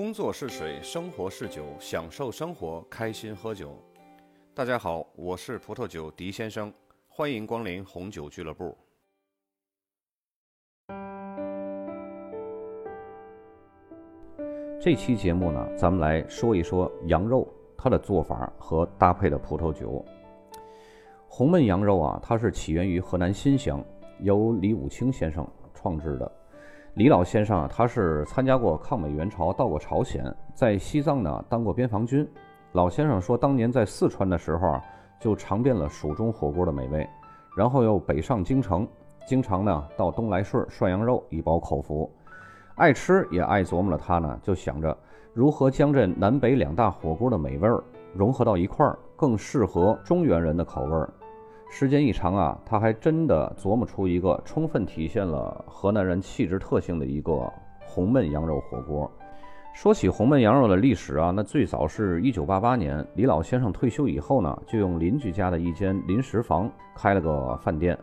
工作是水，生活是酒，享受生活，开心喝酒。大家好，我是葡萄酒狄先生，欢迎光临红酒俱乐部。这期节目呢，咱们来说一说羊肉它的做法和搭配的葡萄酒。红焖羊肉啊，它是起源于河南新乡，由李武清先生创制的。李老先生啊，他是参加过抗美援朝，到过朝鲜，在西藏呢当过边防军。老先生说，当年在四川的时候啊，就尝遍了蜀中火锅的美味，然后又北上京城，经常呢到东来顺涮羊肉以饱口福。爱吃也爱琢磨了，他呢就想着如何将这南北两大火锅的美味儿融合到一块儿，更适合中原人的口味儿。时间一长啊，他还真的琢磨出一个充分体现了河南人气质特性的一个红焖羊肉火锅。说起红焖羊肉的历史啊，那最早是一九八八年，李老先生退休以后呢，就用邻居家的一间临时房开了个饭店。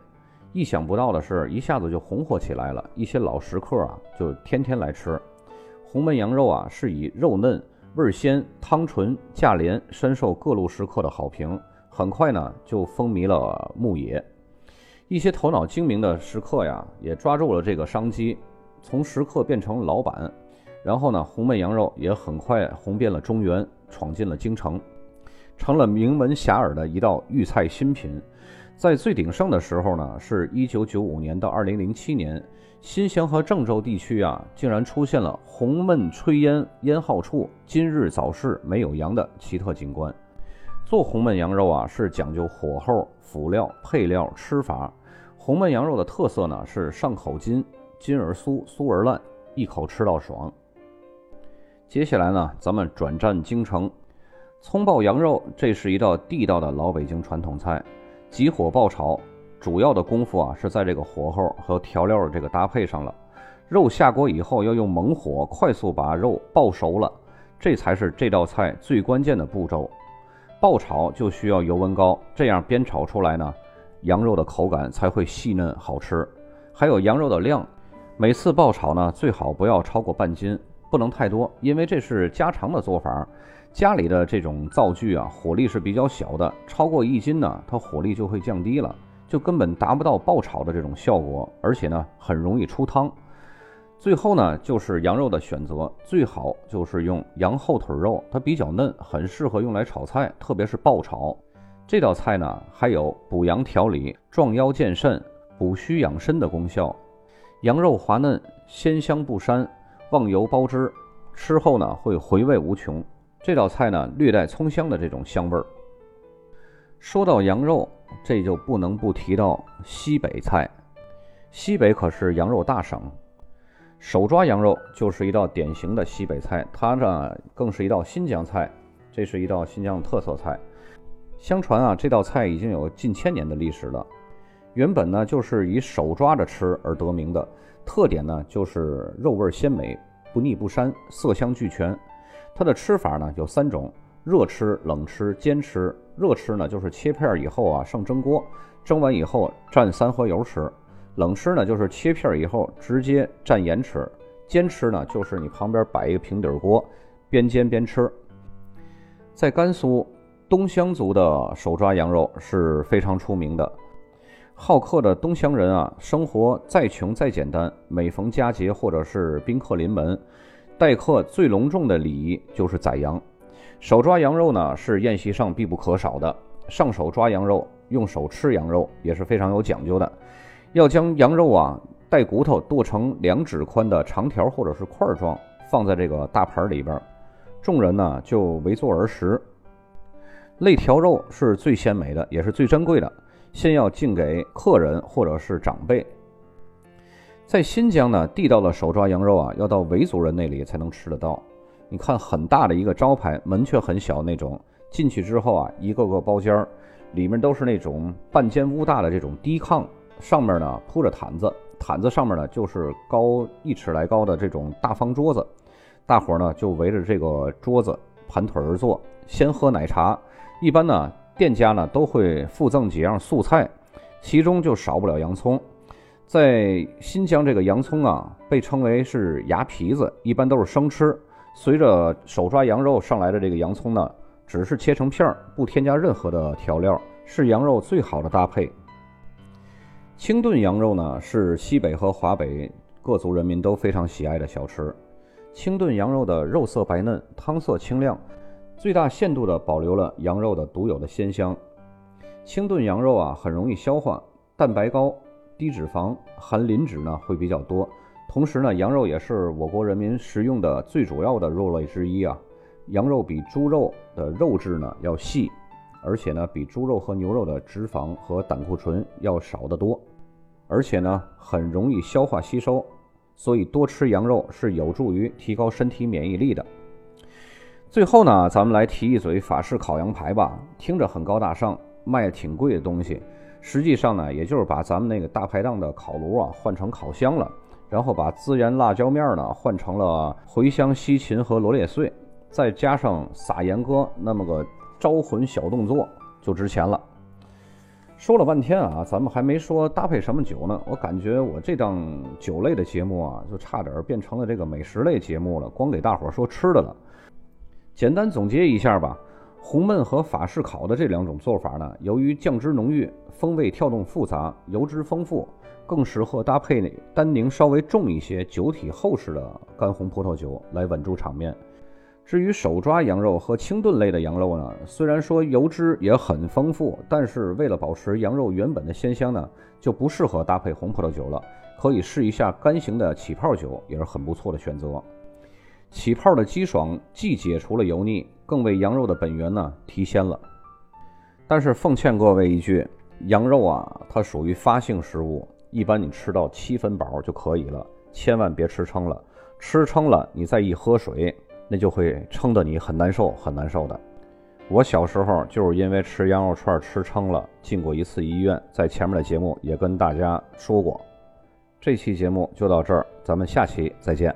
意想不到的是，一下子就红火起来了，一些老食客啊就天天来吃。红焖羊肉啊是以肉嫩、味鲜、汤纯、价廉，深受各路食客的好评。很快呢，就风靡了牧野。一些头脑精明的食客呀，也抓住了这个商机，从食客变成老板。然后呢，红焖羊肉也很快红遍了中原，闯进了京城，成了名闻遐迩的一道豫菜新品。在最鼎盛的时候呢，是一九九五年到二零零七年，新乡和郑州地区啊，竟然出现了红焖炊烟烟号处，今日早市没有羊的奇特景观。做红焖羊肉啊，是讲究火候、辅料、配料、吃法。红焖羊肉的特色呢，是上口筋，筋而酥，酥而烂，一口吃到爽。接下来呢，咱们转战京城，葱爆羊肉，这是一道地道的老北京传统菜。急火爆炒，主要的功夫啊，是在这个火候和调料的这个搭配上了。肉下锅以后，要用猛火快速把肉爆熟了，这才是这道菜最关键的步骤。爆炒就需要油温高，这样煸炒出来呢，羊肉的口感才会细嫩好吃。还有羊肉的量，每次爆炒呢最好不要超过半斤，不能太多，因为这是家常的做法。家里的这种灶具啊，火力是比较小的，超过一斤呢，它火力就会降低了，就根本达不到爆炒的这种效果，而且呢很容易出汤。最后呢，就是羊肉的选择，最好就是用羊后腿肉，它比较嫩，很适合用来炒菜，特别是爆炒。这道菜呢，还有补阳调理、壮腰健肾、补虚养身的功效。羊肉滑嫩，鲜香不膻，忘油包汁，吃后呢会回味无穷。这道菜呢，略带葱香的这种香味儿。说到羊肉，这就不能不提到西北菜。西北可是羊肉大省。手抓羊肉就是一道典型的西北菜，它呢更是一道新疆菜，这是一道新疆的特色菜。相传啊，这道菜已经有近千年的历史了。原本呢就是以手抓着吃而得名的，特点呢就是肉味鲜美，不腻不膻，色香俱全。它的吃法呢有三种：热吃、冷吃、煎吃。热吃呢就是切片以后啊上蒸锅，蒸完以后蘸三合油吃。冷吃呢，就是切片以后直接蘸盐吃；煎吃呢，就是你旁边摆一个平底锅，边煎边吃。在甘肃，东乡族的手抓羊肉是非常出名的。好客的东乡人啊，生活再穷再简单，每逢佳节或者是宾客临门，待客最隆重的礼仪就是宰羊。手抓羊肉呢，是宴席上必不可少的。上手抓羊肉，用手吃羊肉也是非常有讲究的。要将羊肉啊带骨头剁成两指宽的长条或者是块状，放在这个大盘里边，众人呢就围坐而食。肋条肉是最鲜美的，也是最珍贵的，先要敬给客人或者是长辈。在新疆呢，地道的手抓羊肉啊，要到维族人那里才能吃得到。你看，很大的一个招牌，门却很小那种，进去之后啊，一个个包间儿，里面都是那种半间屋大的这种低炕。上面呢铺着毯子，毯子上面呢就是高一尺来高的这种大方桌子，大伙呢就围着这个桌子盘腿而坐，先喝奶茶。一般呢店家呢都会附赠几样素菜，其中就少不了洋葱。在新疆这个洋葱啊被称为是牙皮子，一般都是生吃，随着手抓羊肉上来的这个洋葱呢，只是切成片儿，不添加任何的调料，是羊肉最好的搭配。清炖羊肉呢，是西北和华北各族人民都非常喜爱的小吃。清炖羊肉的肉色白嫩，汤色清亮，最大限度地保留了羊肉的独有的鲜香。清炖羊肉啊，很容易消化，蛋白高，低脂肪，含磷脂呢会比较多。同时呢，羊肉也是我国人民食用的最主要的肉类之一啊。羊肉比猪肉的肉质呢要细，而且呢比猪肉和牛肉的脂肪和胆固醇要少得多，而且呢很容易消化吸收。所以多吃羊肉是有助于提高身体免疫力的。最后呢，咱们来提一嘴法式烤羊排吧，听着很高大上，卖挺贵的东西，实际上呢，也就是把咱们那个大排档的烤炉啊换成烤箱了，然后把孜然辣椒面呢换成了茴香西芹和罗列碎，再加上撒盐哥那么个招魂小动作，就值钱了。说了半天啊，咱们还没说搭配什么酒呢。我感觉我这档酒类的节目啊，就差点变成了这个美食类节目了，光给大伙说吃的了。简单总结一下吧，红焖和法式烤的这两种做法呢，由于酱汁浓郁、风味跳动复杂、油脂丰富，更适合搭配单宁稍微重一些、酒体厚实的干红葡萄酒来稳住场面。至于手抓羊肉和清炖类的羊肉呢，虽然说油脂也很丰富，但是为了保持羊肉原本的鲜香呢，就不适合搭配红葡萄酒了。可以试一下干型的起泡酒，也是很不错的选择。起泡的鸡爽既解除了油腻，更为羊肉的本源呢提鲜了。但是奉劝各位一句，羊肉啊，它属于发性食物，一般你吃到七分饱就可以了，千万别吃撑了。吃撑了，你再一喝水。那就会撑得你很难受，很难受的。我小时候就是因为吃羊肉串吃撑了，进过一次医院，在前面的节目也跟大家说过。这期节目就到这儿，咱们下期再见。